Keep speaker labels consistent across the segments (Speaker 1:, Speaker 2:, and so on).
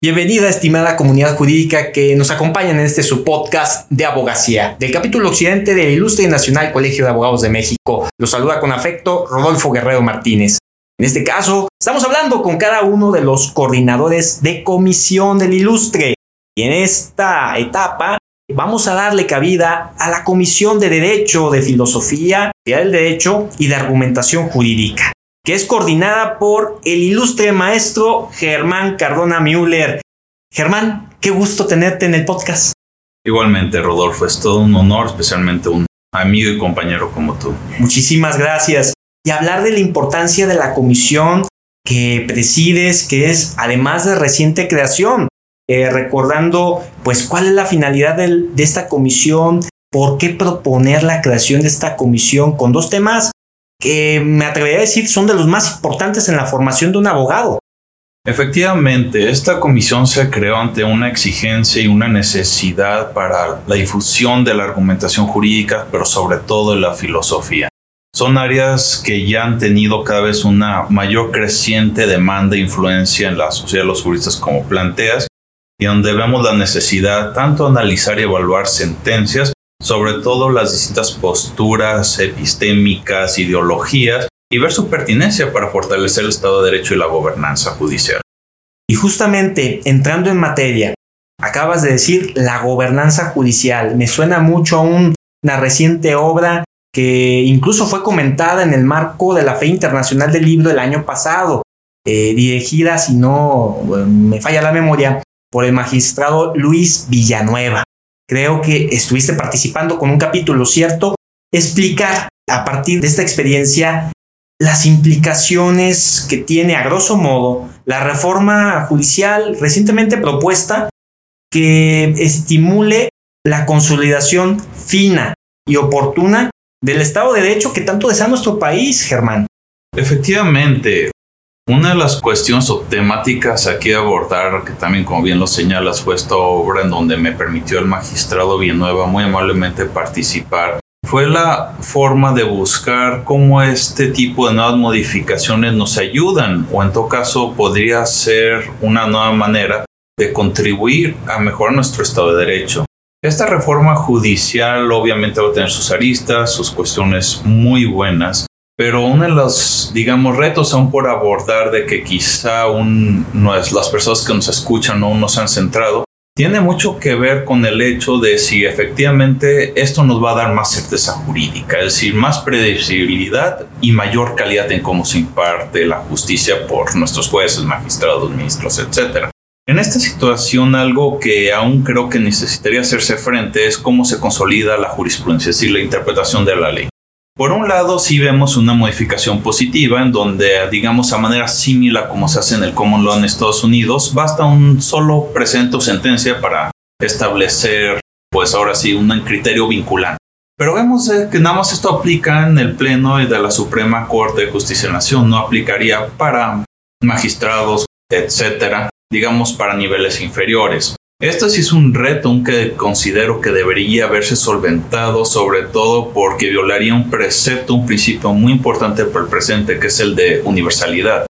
Speaker 1: Bienvenida, estimada comunidad jurídica que nos acompaña en este su podcast de abogacía del capítulo occidente del Ilustre Nacional Colegio de Abogados de México. Los saluda con afecto Rodolfo Guerrero Martínez. En este caso, estamos hablando con cada uno de los coordinadores de comisión del Ilustre. Y en esta etapa vamos a darle cabida a la Comisión de Derecho, de Filosofía, del Derecho y de Argumentación Jurídica que es coordinada por el ilustre maestro Germán Cardona Müller. Germán, qué gusto tenerte en el podcast.
Speaker 2: Igualmente, Rodolfo, es todo un honor, especialmente un amigo y compañero como tú.
Speaker 1: Muchísimas gracias. Y hablar de la importancia de la comisión que presides, que es además de reciente creación, eh, recordando pues cuál es la finalidad de esta comisión, por qué proponer la creación de esta comisión con dos temas que me atrevería a decir son de los más importantes en la formación de un abogado.
Speaker 2: Efectivamente, esta comisión se creó ante una exigencia y una necesidad para la difusión de la argumentación jurídica, pero sobre todo de la filosofía. Son áreas que ya han tenido cada vez una mayor creciente demanda e influencia en la sociedad de los juristas como planteas, y donde vemos la necesidad tanto de analizar y evaluar sentencias, sobre todo las distintas posturas epistémicas, ideologías, y ver su pertinencia para fortalecer el Estado de Derecho y la gobernanza judicial.
Speaker 1: Y justamente entrando en materia, acabas de decir la gobernanza judicial. Me suena mucho a una reciente obra que incluso fue comentada en el marco de la Fe Internacional del Libro del año pasado, eh, dirigida, si no me falla la memoria, por el magistrado Luis Villanueva creo que estuviste participando con un capítulo, ¿cierto? Explicar a partir de esta experiencia las implicaciones que tiene a grosso modo la reforma judicial recientemente propuesta que estimule la consolidación fina y oportuna del Estado de Derecho que tanto desea nuestro país, Germán.
Speaker 2: Efectivamente, una de las cuestiones o temáticas aquí a abordar, que también como bien lo señalas, fue esta obra en donde me permitió el magistrado Villanueva muy amablemente participar, fue la forma de buscar cómo este tipo de nuevas modificaciones nos ayudan o en todo caso podría ser una nueva manera de contribuir a mejorar nuestro Estado de Derecho. Esta reforma judicial obviamente va a tener sus aristas, sus cuestiones muy buenas, pero uno de los, digamos, retos aún por abordar de que quizá un, no las personas que nos escuchan no nos han centrado, tiene mucho que ver con el hecho de si efectivamente esto nos va a dar más certeza jurídica, es decir, más predecibilidad y mayor calidad en cómo se imparte la justicia por nuestros jueces, magistrados, ministros, etc. En esta situación, algo que aún creo que necesitaría hacerse frente es cómo se consolida la jurisprudencia, es decir, la interpretación de la ley. Por un lado, sí vemos una modificación positiva en donde, digamos, a manera similar como se hace en el Common Law en Estados Unidos, basta un solo presente o sentencia para establecer, pues ahora sí, un criterio vinculante. Pero vemos eh, que nada más esto aplica en el Pleno de la Suprema Corte de Justicia de la Nación, no aplicaría para magistrados, etcétera, digamos, para niveles inferiores. Esto sí es un reto que considero que debería haberse solventado, sobre todo porque violaría un precepto, un principio muy importante para el presente, que es el de universalidad.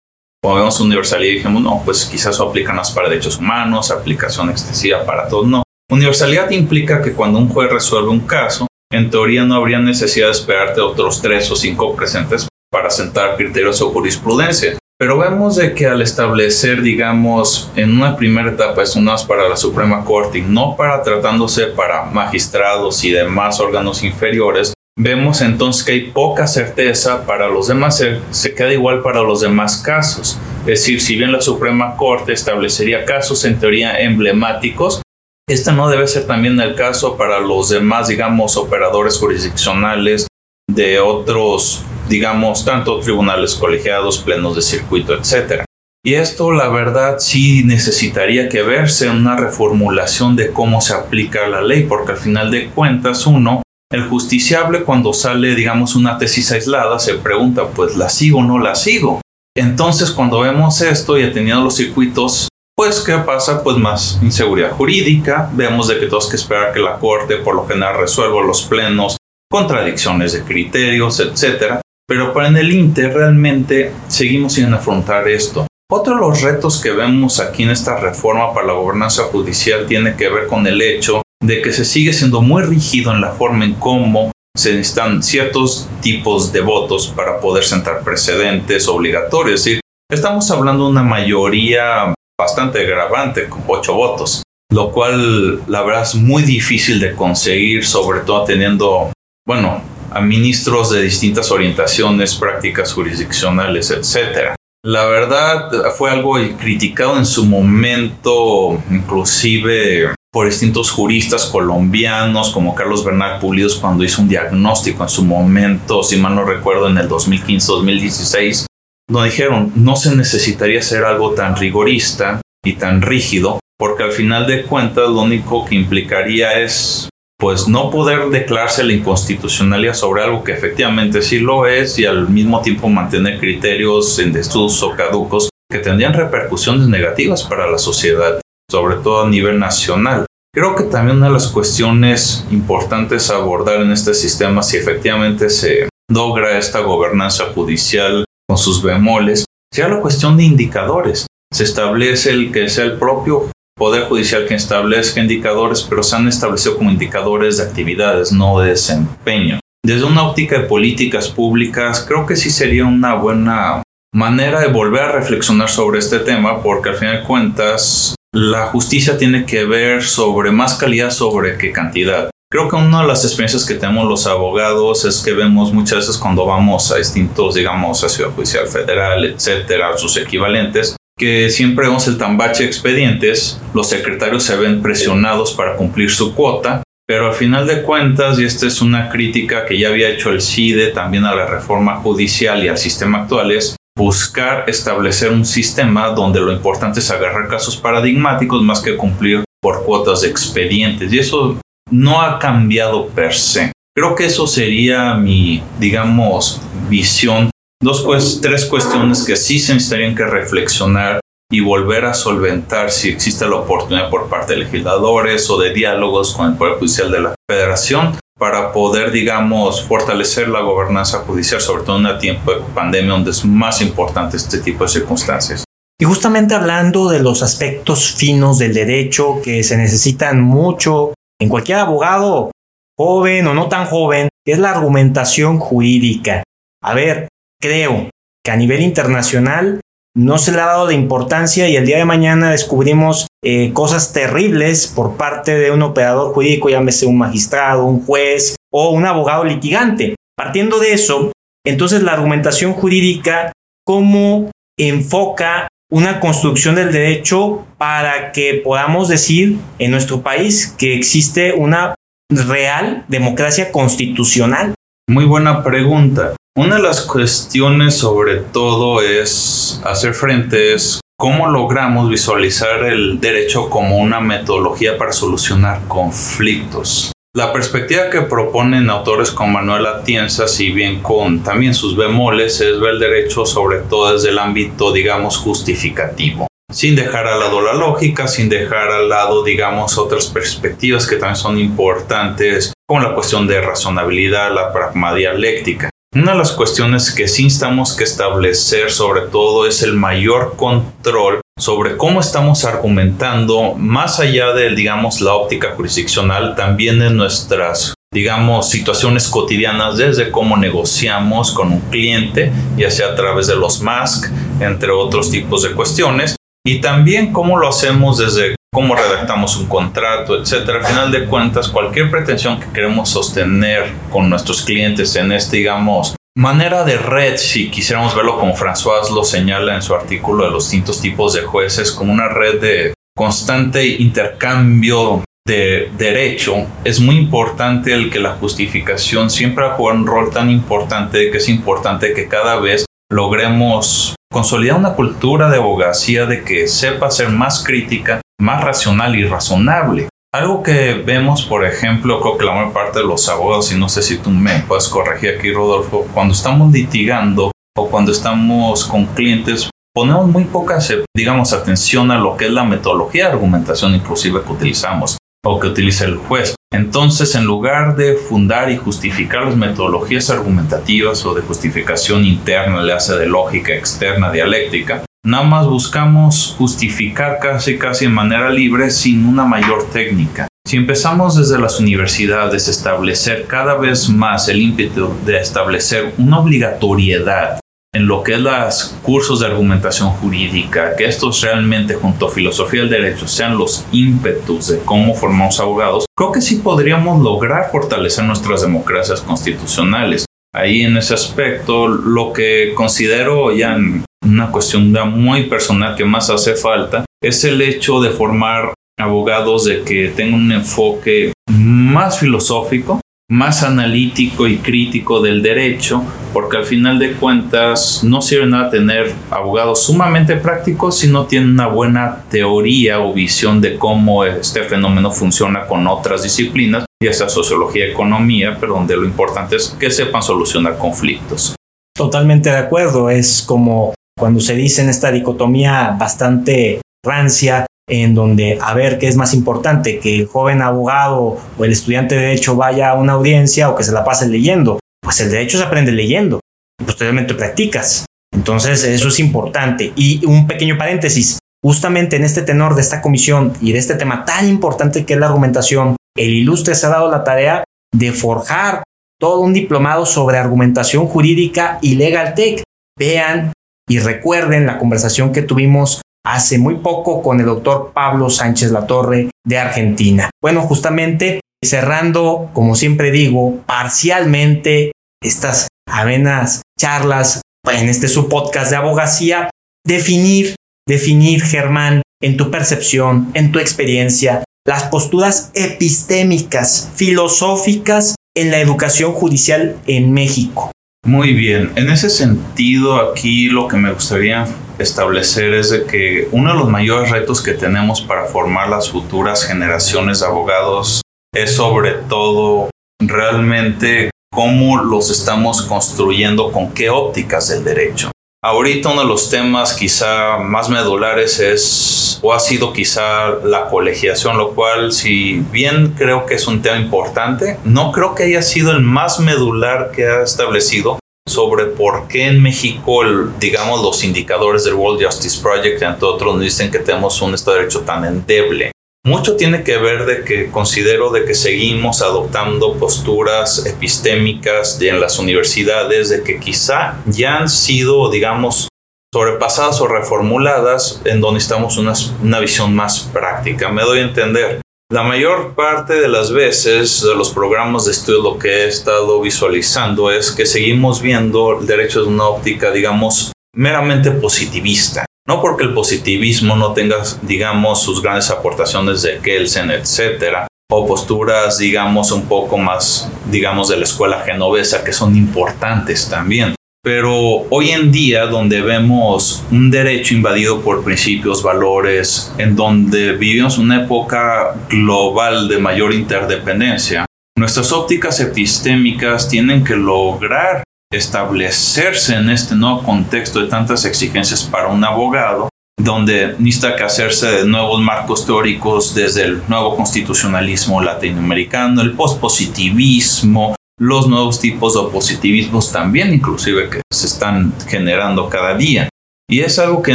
Speaker 2: Cuando vemos universalidad dijimos, no, pues quizás eso aplica más para derechos humanos, aplicación extensiva para todos. No. Universalidad implica que cuando un juez resuelve un caso, en teoría no habría necesidad de esperarte otros tres o cinco presentes para sentar criterios o jurisprudencia. Pero vemos de que al establecer, digamos, en una primera etapa es unas para la Suprema Corte y no para tratándose para magistrados y demás órganos inferiores, vemos entonces que hay poca certeza para los demás, se, se, queda igual para los demás casos. Es decir, si bien la Suprema Corte establecería casos en teoría emblemáticos, este no debe ser también el caso para los demás, digamos, operadores jurisdiccionales de otros digamos, tanto tribunales colegiados, plenos de circuito, etc. Y esto, la verdad, sí necesitaría que verse una reformulación de cómo se aplica la ley, porque al final de cuentas, uno, el justiciable cuando sale, digamos, una tesis aislada, se pregunta, pues, ¿la sigo o no la sigo? Entonces, cuando vemos esto y atendiendo los circuitos, pues, ¿qué pasa? Pues más inseguridad jurídica, vemos de que tenemos que esperar que la Corte por lo general resuelva los plenos, contradicciones de criterios, etcétera. Pero para en el Inter realmente seguimos sin afrontar esto. Otro de los retos que vemos aquí en esta reforma para la gobernanza judicial tiene que ver con el hecho de que se sigue siendo muy rígido en la forma en cómo se necesitan ciertos tipos de votos para poder sentar precedentes obligatorios. Es decir, estamos hablando de una mayoría bastante agravante, con ocho votos, lo cual la verdad es muy difícil de conseguir, sobre todo teniendo, bueno, a ministros de distintas orientaciones, prácticas jurisdiccionales, etc. La verdad fue algo criticado en su momento, inclusive por distintos juristas colombianos como Carlos Bernal Pulidos cuando hizo un diagnóstico en su momento, si mal no recuerdo, en el 2015-2016, nos dijeron no se necesitaría ser algo tan rigorista y tan rígido, porque al final de cuentas lo único que implicaría es pues no poder declararse la inconstitucionalidad sobre algo que efectivamente sí lo es y al mismo tiempo mantener criterios en desuso caducos que tendrían repercusiones negativas para la sociedad sobre todo a nivel nacional. Creo que también una de las cuestiones importantes a abordar en este sistema, si efectivamente se logra esta gobernanza judicial con sus bemoles, sea la cuestión de indicadores. Se establece el que sea el propio Poder Judicial que establezca indicadores, pero se han establecido como indicadores de actividades, no de desempeño. Desde una óptica de políticas públicas, creo que sí sería una buena manera de volver a reflexionar sobre este tema, porque al final de cuentas la justicia tiene que ver sobre más calidad sobre qué cantidad. Creo que una de las experiencias que tenemos los abogados es que vemos muchas veces cuando vamos a distintos, digamos, a Ciudad Judicial Federal, etcétera, sus equivalentes, que siempre vemos el tambache de expedientes, los secretarios se ven presionados para cumplir su cuota, pero al final de cuentas, y esta es una crítica que ya había hecho el CIDE también a la reforma judicial y al sistema actual, es buscar establecer un sistema donde lo importante es agarrar casos paradigmáticos más que cumplir por cuotas de expedientes. Y eso no ha cambiado per se. Creo que eso sería mi, digamos, visión. Dos, tres cuestiones que sí se necesitarían que reflexionar y volver a solventar si existe la oportunidad por parte de legisladores o de diálogos con el Poder Judicial de la Federación para poder, digamos, fortalecer la gobernanza judicial, sobre todo en un tiempo de pandemia donde es más importante este tipo de circunstancias.
Speaker 1: Y justamente hablando de los aspectos finos del derecho que se necesitan mucho en cualquier abogado, joven o no tan joven, es la argumentación jurídica. A ver, creo que a nivel internacional no se le ha dado de importancia y el día de mañana descubrimos eh, cosas terribles por parte de un operador jurídico, llámese un magistrado, un juez o un abogado litigante. Partiendo de eso, entonces la argumentación jurídica, ¿cómo enfoca una construcción del derecho para que podamos decir en nuestro país que existe una real democracia constitucional?
Speaker 2: Muy buena pregunta. Una de las cuestiones sobre todo es hacer frente es cómo logramos visualizar el derecho como una metodología para solucionar conflictos. La perspectiva que proponen autores como Manuel Atienza, si bien con también sus bemoles, es ver el derecho sobre todo desde el ámbito, digamos, justificativo sin dejar al lado la lógica, sin dejar al lado, digamos, otras perspectivas que también son importantes, como la cuestión de razonabilidad, la pragma dialéctica. Una de las cuestiones que sí estamos que establecer sobre todo es el mayor control sobre cómo estamos argumentando más allá de, digamos, la óptica jurisdiccional, también en nuestras, digamos, situaciones cotidianas, desde cómo negociamos con un cliente, ya sea a través de los MASC, entre otros tipos de cuestiones, y también cómo lo hacemos desde cómo redactamos un contrato, etcétera. Al final de cuentas, cualquier pretensión que queremos sostener con nuestros clientes en este, digamos, manera de red, si quisiéramos verlo como François lo señala en su artículo de los distintos tipos de jueces, como una red de constante intercambio de derecho, es muy importante el que la justificación siempre va a jugar un rol tan importante que es importante que cada vez logremos consolidar una cultura de abogacía de que sepa ser más crítica más racional y razonable. Algo que vemos, por ejemplo, creo que la mayor parte de los abogados, y no sé si tú me puedes corregir aquí, Rodolfo, cuando estamos litigando o cuando estamos con clientes, ponemos muy poca, digamos, atención a lo que es la metodología de argumentación inclusive que utilizamos o que utiliza el juez. Entonces, en lugar de fundar y justificar las metodologías argumentativas o de justificación interna, le hace de lógica externa, dialéctica, nada más buscamos justificar casi casi de manera libre sin una mayor técnica. Si empezamos desde las universidades a establecer cada vez más el ímpetu de establecer una obligatoriedad en lo que es los cursos de argumentación jurídica, que estos realmente junto a filosofía del derecho sean los ímpetus de cómo formamos abogados, creo que sí podríamos lograr fortalecer nuestras democracias constitucionales. Ahí en ese aspecto, lo que considero ya una cuestión muy personal que más hace falta es el hecho de formar abogados de que tengan un enfoque más filosófico más analítico y crítico del derecho, porque al final de cuentas no sirve nada tener abogados sumamente prácticos si no tienen una buena teoría o visión de cómo este fenómeno funciona con otras disciplinas, ya sea sociología, economía, pero donde lo importante es que sepan solucionar conflictos.
Speaker 1: Totalmente de acuerdo, es como cuando se dice en esta dicotomía bastante rancia en donde a ver qué es más importante, que el joven abogado o el estudiante de derecho vaya a una audiencia o que se la pase leyendo. Pues el derecho se aprende leyendo posteriormente practicas. Entonces eso es importante. Y un pequeño paréntesis, justamente en este tenor de esta comisión y de este tema tan importante que es la argumentación, el ilustre se ha dado la tarea de forjar todo un diplomado sobre argumentación jurídica y legal tech. Vean y recuerden la conversación que tuvimos hace muy poco con el doctor Pablo Sánchez Latorre de Argentina. Bueno, justamente cerrando, como siempre digo, parcialmente estas avenas charlas en este su podcast de abogacía, definir, definir, Germán, en tu percepción, en tu experiencia, las posturas epistémicas, filosóficas en la educación judicial en México.
Speaker 2: Muy bien, en ese sentido aquí lo que me gustaría establecer es de que uno de los mayores retos que tenemos para formar las futuras generaciones de abogados es sobre todo realmente cómo los estamos construyendo, con qué ópticas del derecho. Ahorita uno de los temas quizá más medulares es o ha sido quizá la colegiación, lo cual si bien creo que es un tema importante, no creo que haya sido el más medular que ha establecido sobre por qué en México, digamos, los indicadores del World Justice Project, entre otros, nos dicen que tenemos un Estado de Derecho tan endeble. Mucho tiene que ver de que considero de que seguimos adoptando posturas epistémicas en las universidades de que quizá ya han sido, digamos, sobrepasadas o reformuladas en donde estamos una, una visión más práctica. Me doy a entender. La mayor parte de las veces de los programas de estudio lo que he estado visualizando es que seguimos viendo el derecho de una óptica, digamos, meramente positivista. No porque el positivismo no tenga, digamos, sus grandes aportaciones de Kelsen, etcétera, o posturas, digamos, un poco más, digamos, de la escuela genovesa que son importantes también. Pero hoy en día, donde vemos un derecho invadido por principios, valores, en donde vivimos una época global de mayor interdependencia, nuestras ópticas epistémicas tienen que lograr establecerse en este nuevo contexto de tantas exigencias para un abogado, donde necesita que hacerse de nuevos marcos teóricos desde el nuevo constitucionalismo latinoamericano, el pospositivismo, los nuevos tipos de opositivismos también inclusive que se están generando cada día. Y es algo que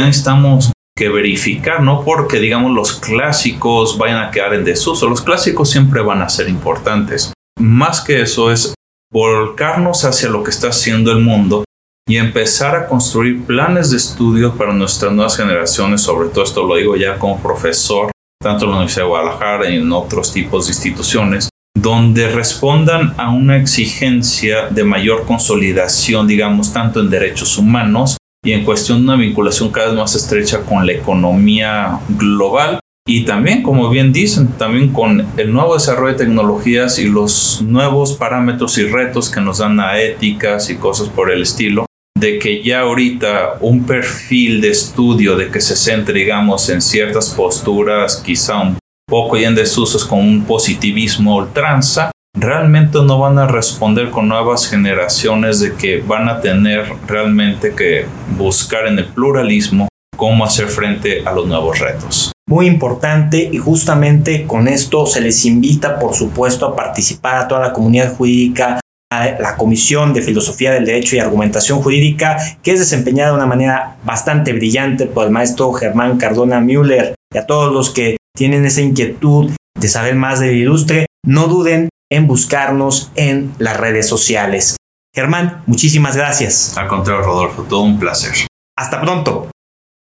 Speaker 2: necesitamos que verificar, no porque digamos los clásicos vayan a quedar en desuso, los clásicos siempre van a ser importantes. Más que eso es volcarnos hacia lo que está haciendo el mundo y empezar a construir planes de estudio para nuestras nuevas generaciones, sobre todo esto lo digo ya como profesor, tanto en la Universidad de Guadalajara y en otros tipos de instituciones, donde respondan a una exigencia de mayor consolidación, digamos, tanto en derechos humanos y en cuestión de una vinculación cada vez más estrecha con la economía global y también, como bien dicen, también con el nuevo desarrollo de tecnologías y los nuevos parámetros y retos que nos dan a éticas y cosas por el estilo, de que ya ahorita un perfil de estudio de que se centre, digamos, en ciertas posturas quizá un poco y en desusos con un positivismo ultranza, realmente no van a responder con nuevas generaciones de que van a tener realmente que buscar en el pluralismo cómo hacer frente a los nuevos retos.
Speaker 1: Muy importante y justamente con esto se les invita por supuesto a participar a toda la comunidad jurídica la Comisión de Filosofía del Derecho y Argumentación Jurídica, que es desempeñada de una manera bastante brillante por el maestro Germán Cardona Müller y a todos los que tienen esa inquietud de saber más del ilustre, no duden en buscarnos en las redes sociales. Germán, muchísimas gracias.
Speaker 2: Al contrario, Rodolfo, todo un placer.
Speaker 1: Hasta pronto.